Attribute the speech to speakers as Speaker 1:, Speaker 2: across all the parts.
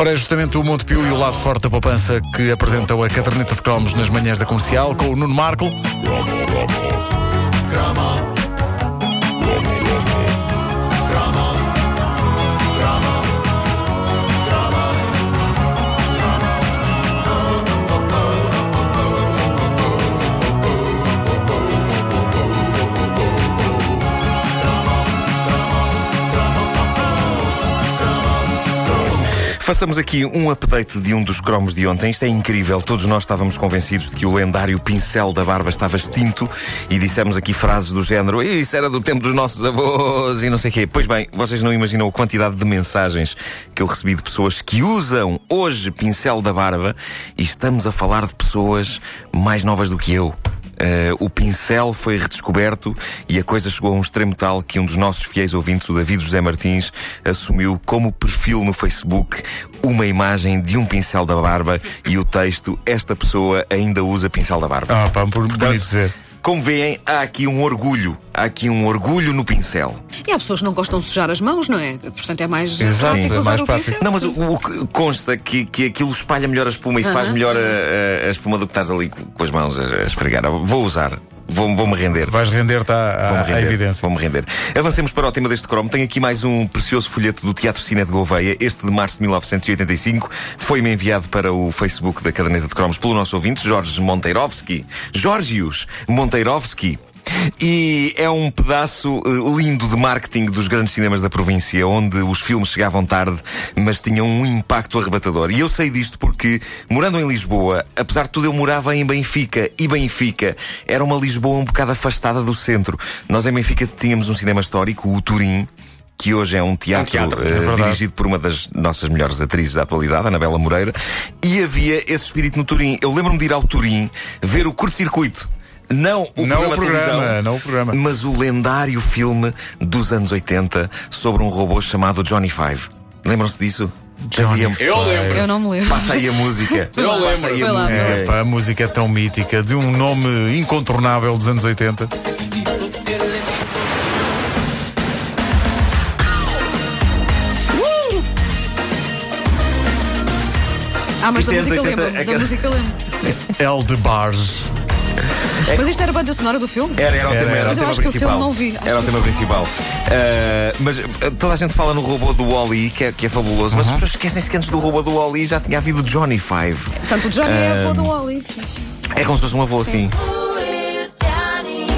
Speaker 1: Ora, é justamente o Montepio e o lado forte da poupança que apresentam a caderneta de cromos nas manhãs da comercial com o Nuno Marco.
Speaker 2: Façamos aqui um update de um dos cromos de ontem. Isto é incrível. Todos nós estávamos convencidos de que o lendário pincel da barba estava extinto e dissemos aqui frases do género isso era do tempo dos nossos avós e não sei o quê. Pois bem, vocês não imaginam a quantidade de mensagens que eu recebi de pessoas que usam hoje pincel da barba e estamos a falar de pessoas mais novas do que eu. Uh, o pincel foi redescoberto e a coisa chegou a um extremo tal que um dos nossos fiéis ouvintes, o David José Martins, assumiu como perfil no Facebook uma imagem de um pincel da barba e o texto: Esta pessoa ainda usa pincel da barba.
Speaker 1: Ah, pá, por bonito dizer.
Speaker 2: Como veem, há aqui um orgulho. Há aqui um orgulho no pincel.
Speaker 3: E há pessoas que não gostam de sujar as mãos, não é? Portanto, é mais
Speaker 1: Exato,
Speaker 3: prático
Speaker 1: é
Speaker 3: usar
Speaker 1: mais
Speaker 3: o
Speaker 1: prático.
Speaker 3: pincel.
Speaker 2: Não, mas o, o que consta que, que aquilo espalha melhor a espuma e faz
Speaker 3: Aham,
Speaker 2: melhor a, a- a espuma do que estás ali com com as mãos a, a esfregar. Vou usar. Vou- Vou-me render.
Speaker 1: Vais render-te à, à- à
Speaker 2: render,
Speaker 1: evidência.
Speaker 2: Vou-me render. Avancemos para o tema deste cromo. Tenho aqui mais um precioso folheto do Teatro Cine de Gouveia. Este de março de 1985 foi-me enviado para o Facebook da Caderneta de Cromos pelo nosso ouvinte, Jorge Monteirovski. Jorgios Monteirovski. E é um pedaço eh, lindo de marketing dos grandes cinemas da província, onde os filmes chegavam tarde, mas tinham um impacto arrebatador. E eu sei disto porque, morando em Lisboa, apesar de tudo, eu morava em Benfica. E Benfica era uma Lisboa um bocado afastada do centro. Nós em Benfica tínhamos um cinema histórico, o Turim. Que hoje é um teatro,
Speaker 4: teatro,
Speaker 2: eh,
Speaker 1: é verdade.
Speaker 2: dirigido por uma das nossas melhores atrizes da atualidade, Anabela Moreira, e havia esse espírito no Turim. Eu lembro-me de ir ao Turim ver o curto-circuito. Não o
Speaker 1: Não
Speaker 2: programa,
Speaker 1: o programa, não o programa.
Speaker 2: mas o lendário filme dos anos 80 sobre um robô chamado Johnny Five. Lembram-se disso? Fazia-
Speaker 4: Eu lembro.
Speaker 3: Eu não me lembro.
Speaker 2: Passa aí a música.
Speaker 4: Eu lembro.
Speaker 2: Passa aí a música.
Speaker 1: É, pá, a música é tão mítica, de um nome incontornável dos anos 80.
Speaker 3: Ah, mas da
Speaker 2: é
Speaker 3: música
Speaker 2: anos 80,
Speaker 3: lembro. Da música lembro.
Speaker 1: El de Barge.
Speaker 3: Mas isto era a banda sonora do filme?
Speaker 2: Era, era o tema, era
Speaker 1: era.
Speaker 2: o
Speaker 3: Mas eu
Speaker 2: tema
Speaker 3: acho que o
Speaker 2: principal.
Speaker 3: filme não vi. Acho
Speaker 2: Era o
Speaker 3: que-
Speaker 2: tema principal. Ah, mas ah, toda a gente fala no robô do Wally, que é, que é fabuloso, mas as pessoas esquecem-se que antes do robô do Wally já tinha havido o Johnny Five.
Speaker 3: Portanto, o Johnny é avô do Wally.
Speaker 2: É como se fosse um avô
Speaker 3: Sim.
Speaker 2: assim.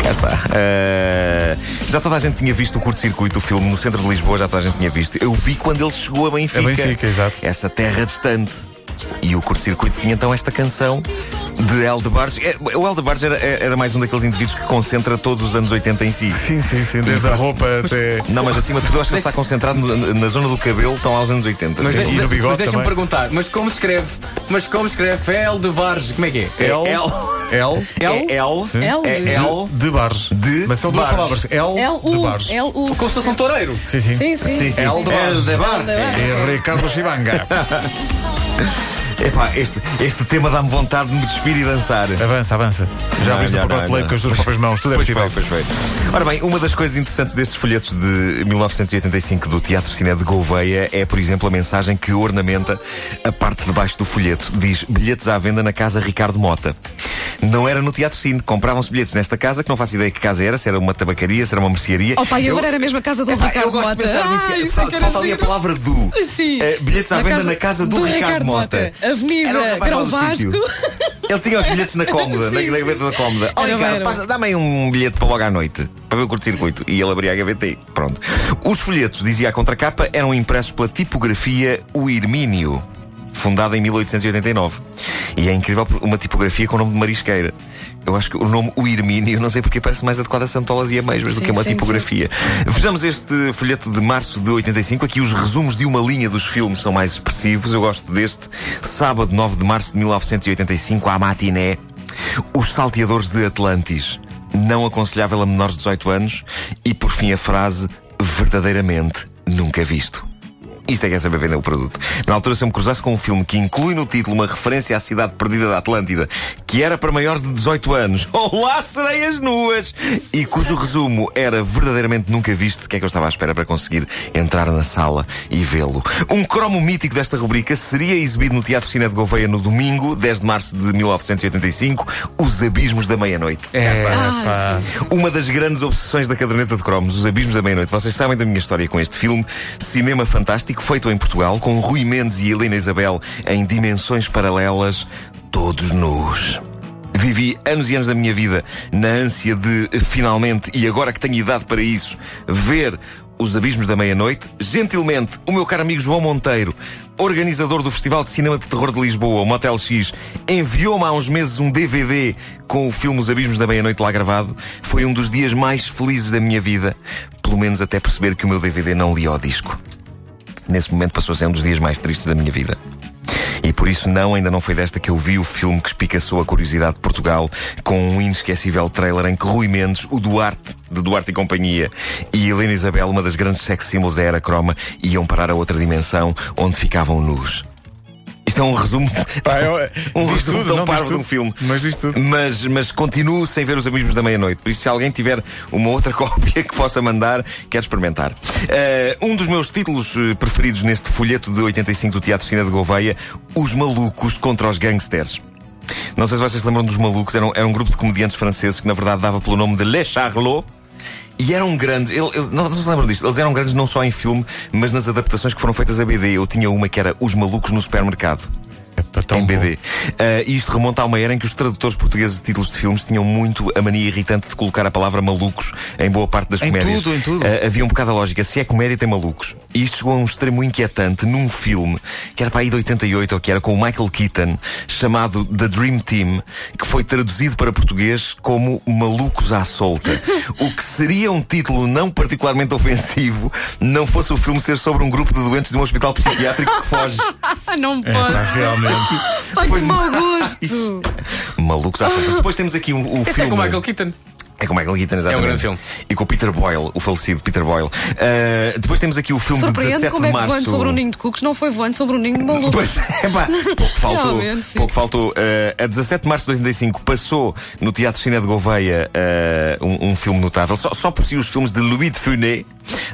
Speaker 2: Cá está. Ah, já toda a gente tinha visto o curto-circuito do filme no centro de Lisboa, já toda a gente tinha visto. Eu vi quando ele chegou a Benfica.
Speaker 1: A Benfica, exato.
Speaker 2: Essa terra distante. E o curto-circuito tinha então esta canção de Eldebarges. É, O Eldebarges era, era mais um daqueles indivíduos que concentra todos os anos 80 em si.
Speaker 1: Sim, sim, sim, desde a roupa até.
Speaker 2: Não, mas acima de tudo, eu acho que ele está concentrado no- na zona do cabelo, estão aos anos 80.
Speaker 4: Mas,
Speaker 2: Sim.
Speaker 1: E no bigode
Speaker 4: mas deixa-me
Speaker 1: também.
Speaker 4: perguntar, mas como se escreve? Mas como se escreve L de Barges? Como é que é?
Speaker 2: É
Speaker 1: El.
Speaker 2: L.
Speaker 1: El.
Speaker 2: É L.
Speaker 1: Sim.
Speaker 3: L
Speaker 2: É
Speaker 3: de-
Speaker 2: L.
Speaker 1: De Barge.
Speaker 2: De
Speaker 1: Mas são duas palavras. El de
Speaker 3: L-U.
Speaker 1: Barge.
Speaker 3: L-U.
Speaker 4: Como se fosse um toureiro.
Speaker 1: Sim, sim.
Speaker 3: Sim, sim.
Speaker 2: Sim, sim.
Speaker 1: El de Barge.
Speaker 2: de Barge.
Speaker 1: É Ricardo Chibanga.
Speaker 2: Epá, este, este tema dá-me vontade de me despir e dançar.
Speaker 1: Avança, avança. Já abriste o pacote de leite com as duas próprias mãos, tudo é
Speaker 2: Pois
Speaker 1: possível.
Speaker 2: foi, pois foi. Ora bem, uma das coisas interessantes destes folhetos de 1985 do Teatro Cine de Gouveia é, por exemplo, a mensagem que ornamenta a parte de baixo do folheto. Diz bilhetes à venda na casa Ricardo Mota. Não era no Teatro Cine. Compravam-se bilhetes nesta casa, que não faço ideia que casa era, se era uma tabacaria, se era uma mercearia.
Speaker 3: Oh, pai, agora era a casa do
Speaker 2: Epá,
Speaker 3: Ricardo
Speaker 2: eu gosto
Speaker 3: Mota.
Speaker 2: de pensar nisso.
Speaker 3: Ah, isso
Speaker 2: Fa-
Speaker 3: é era
Speaker 2: Falta ali a
Speaker 3: giro.
Speaker 2: palavra do.
Speaker 3: Sim.
Speaker 2: Eh, bilhetes à venda na casa do, Ricardo, Mota.
Speaker 3: Avenida,
Speaker 2: Era o rapaz lá
Speaker 3: Grão
Speaker 2: do
Speaker 3: Vasco.
Speaker 2: Ele tinha os bilhetes na cómoda, na,
Speaker 3: Sim,
Speaker 2: na gaveta da cómoda. Ricardo,
Speaker 3: era
Speaker 2: passa- dá-me aí um bilhete para logo à noite, para ver o curto-circuito. E ele abria a gaveta e pronto. Os folhetos, dizia a contracapa, eram impressos pela tipografia O Hermínio, fundada em 1889. E é incrível uma tipografia com o nome de marisqueira. Eu acho que o nome O Hermínio, não sei porque parece mais adequado a Santolas e Ameijoas do
Speaker 3: Sim,
Speaker 2: que uma
Speaker 3: sim,
Speaker 2: tipografia. Vejamos este folheto de março de 85. Aqui os resumos de uma linha dos filmes são mais expressivos. Eu gosto deste. Sábado, 9 de março de 1985, à matiné. Os Salteadores de Atlantis. Não aconselhável a menores de 18 anos. E por fim a frase verdadeiramente nunca visto. Isto é que é saber vender o produto. Na altura, se eu me cruzasse com um filme que inclui no título uma referência à cidade perdida da Atlântida, que era para maiores de 18 anos, Olá, sereias nuas! E cujo resumo era verdadeiramente nunca visto, o que é que eu estava à espera para conseguir entrar na sala e vê-lo. Um cromo mítico desta rubrica seria exibido no Teatro Cine de Gouveia no domingo, 10 de março de 1985, Os Abismos da Meia-Noite.
Speaker 1: É,
Speaker 2: está.
Speaker 3: Ah.
Speaker 2: Uma das grandes obsessões da caderneta de cromos, Os Abismos da Meia-Noite. Vocês sabem da minha história com este filme. Cinema fantástico, feito em Portugal, com Rui Mendes e Helena Isabel em dimensões paralelas, todos nus. Vivi anos e anos da minha vida na ânsia de, finalmente, e agora que tenho idade para isso, ver os Abismos da Meia-Noite. Gentilmente, o meu caro amigo João Monteiro, organizador do Festival de Cinema de Terror de Lisboa, o Motel X, enviou-me há uns meses um DVD com o filme Os Abismos da Meia-Noite lá gravado. Foi um dos dias mais felizes da minha vida, pelo menos até perceber que o meu DVD não lia o disco. Nesse momento passou a ser um dos dias mais tristes da minha vida. E por isso não, ainda não foi desta que eu vi o filme que espicaçou a curiosidade de Portugal com um inesquecível trailer em que Rui Mendes, o Duarte, de Duarte e Companhia, e Helena Isabel, uma das grandes sex symbols da era croma, iam parar a outra dimensão onde ficavam nus. Isto é um resumo.
Speaker 1: Pá, eu-
Speaker 2: um
Speaker 1: diz
Speaker 2: resumo
Speaker 1: tudo,
Speaker 2: tão
Speaker 1: não,
Speaker 2: parvo de um filme.
Speaker 1: Mas diz tudo.
Speaker 2: Mas, mas continuo sem ver os Abismos da Meia-Noite. Por isso, se alguém tiver uma outra cópia que possa mandar, quero experimentar. Eh, um dos meus títulos eh, preferidos neste folheto de 85 do Teatro Cine de Gouveia: Os Malucos contra os Gangsters. Não sei se vocês se lembram dos Malucos, era um, era um grupo de comediantes franceses que, na verdade, dava pelo nome de Les Charlots. E eram grandes, ele- eles- não, se lembram disto, eles eram grandes não só em filme, mas nas adaptações que foram feitas a BD. Eu tinha uma que era Os Malucos no Supermercado
Speaker 1: Tão
Speaker 2: em
Speaker 1: bom.
Speaker 2: BD. Ah, e isto remonta a uma era em que os tradutores portugueses de títulos de filmes tinham muito a mania irritante de colocar a palavra malucos em boa parte das
Speaker 1: Em
Speaker 2: comédias.
Speaker 1: tudo, em tudo.
Speaker 2: Ah, havia um bocado a lógica. Se é comédia, tem malucos. E isto chegou a um extremo inquietante num filme que era para aí de 88 ou que era com o Michael Keaton, chamado The Dream Team, que foi traduzido para português como Malucos à Solta. o que seria um título não particularmente ofensivo não fosse o filme ser sobre um grupo de doentes de um hospital psiquiátrico que foge.
Speaker 3: Não
Speaker 1: É, pá,
Speaker 3: pode.
Speaker 1: realmente.
Speaker 3: Ai, que mau gosto.
Speaker 2: Malucos à. Depois temos aqui um, o
Speaker 4: Esse
Speaker 2: filme.
Speaker 4: é com o Michael Keaton.
Speaker 2: É com o Michael Keaton, exatamente.
Speaker 4: É um grande filme.
Speaker 2: E com o Peter Boyle, o falecido Peter Boyle. Ah, depois temos aqui o filme de
Speaker 3: Surpreende
Speaker 2: 17
Speaker 3: como é
Speaker 2: de
Speaker 3: que
Speaker 2: março.
Speaker 3: voando sobre um ninho de cucos não foi voando sobre um ninho de maluco.
Speaker 2: Pois, epá, pouco faltou. Pouco faltou. Ah, a 17 de março de 85 passou no Teatro Cine de Gouveia ah, um, um filme notável. Só, só por si os filmes de Louis de Funès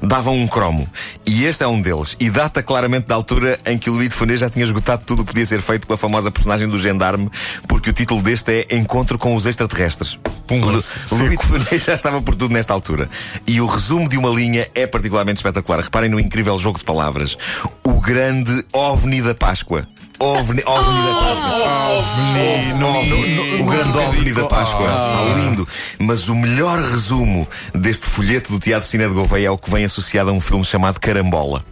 Speaker 2: davam um cromo. E este é um deles. E data claramente da altura em que o Louis de Funès já tinha esgotado tudo o que podia ser feito com a famosa personagem do gendarme, porque o título deste é Encontro com os Extraterrestres.
Speaker 1: Pumba,
Speaker 2: Lu-
Speaker 1: seco.
Speaker 2: Louis de Funès já estava por tudo nesta altura. E o resumo de uma linha é particularmente espetacular. Reparem no incrível jogo de palavras. O grande OVNI da Páscoa. OVNI, OVNI da Páscoa.
Speaker 1: OVNI, no- no- no-
Speaker 2: O grande OVNI da Páscoa.
Speaker 1: Ah.
Speaker 2: Ah, lindo. Mas o melhor resumo deste folheto do Teatro Cine de Gouveia é o que vem associado a um filme chamado Carambola.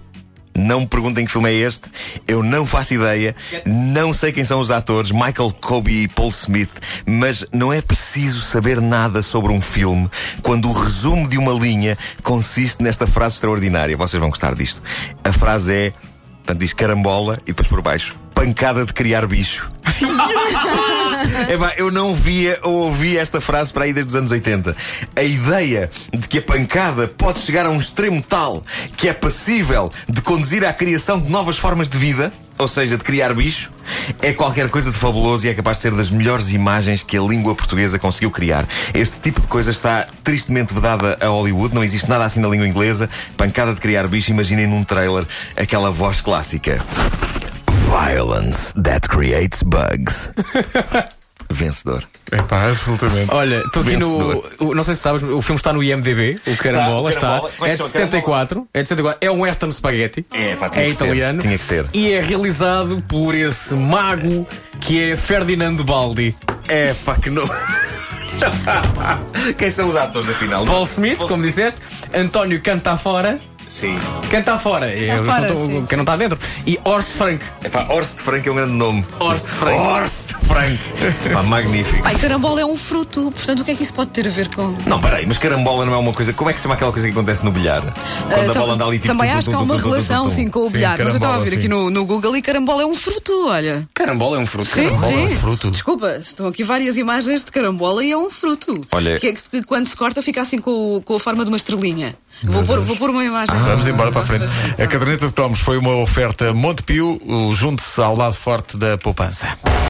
Speaker 2: Não me perguntem que filme é este, eu não faço ideia, não sei quem são os atores, Michael Kobe e Paul Smith, mas não é preciso saber nada sobre um filme quando o resumo de uma linha consiste nesta frase extraordinária. Vocês vão gostar disto. A frase é, portanto, diz carambola e depois por baixo, pancada de criar bicho. Epá, eu não via ou ouvia esta frase para aí desde os anos 80. A ideia de que a pancada pode chegar a um extremo tal que é passível de conduzir à criação de novas formas de vida, ou seja, de criar bicho, é qualquer coisa de fabuloso e é capaz de ser das melhores imagens que a língua portuguesa conseguiu criar. Este tipo de coisa está tristemente vedada a Hollywood, não existe nada assim na língua inglesa. Pancada de criar bicho, imaginem num trailer aquela voz clássica. Violence that creates bugs. Vencedor.
Speaker 1: Epá, absolutamente.
Speaker 4: Olha, estou aqui no. O- Não sei se sabes, o filme está no IMDB, o Carambola está.
Speaker 2: Carambola. É
Speaker 4: É
Speaker 2: que
Speaker 4: de
Speaker 2: chama?
Speaker 4: 74. É de 74. É um western spaghetti.
Speaker 2: É, pá, tinha
Speaker 4: é
Speaker 2: que ser.
Speaker 4: italiano.
Speaker 2: Tinha que ser.
Speaker 4: E é realizado por esse mago que é Ferdinando Baldi.
Speaker 2: É pá, que não. Quem são os atores, afinal?
Speaker 4: Paul Smith,
Speaker 2: Paul
Speaker 4: como disseste, António Cantafora.
Speaker 2: Sim.
Speaker 4: Canta fora, eu
Speaker 3: fora,
Speaker 4: não tô-
Speaker 3: sim,
Speaker 4: quem não está dentro. E Horst Frank.
Speaker 2: É pá, Horst Frank é um grande nome.
Speaker 4: Horst Frank.
Speaker 2: Horst Frank. pá, magnífico.
Speaker 3: Pai, carambola é um fruto, portanto o que é que isso pode ter a ver com.
Speaker 2: Não, peraí, mas carambola não é uma coisa. Como é que se chama aquela coisa que acontece no bilhar? Quando
Speaker 3: Ah,
Speaker 2: a
Speaker 3: tam-
Speaker 2: bola anda ali tipo.
Speaker 3: Também acho que há uma relação sim com o bilhar, mas eu estava a ver aqui no, no Google e carambola é um fruto, olha.
Speaker 4: Carambola é um fruto.
Speaker 3: Sim,
Speaker 1: Carambola é um fruto.
Speaker 3: Desculpa, estão aqui várias imagens de carambola e é um fruto.
Speaker 2: Olha-
Speaker 3: Que é que, quando se corta fica assim com, com a forma de uma estrelinha. Vou pôr, vou pôr uma imagem
Speaker 1: Vamos embora para a frente. A caderneta de cromos foi uma oferta Montepio, o junte-se ao lado forte da poupança.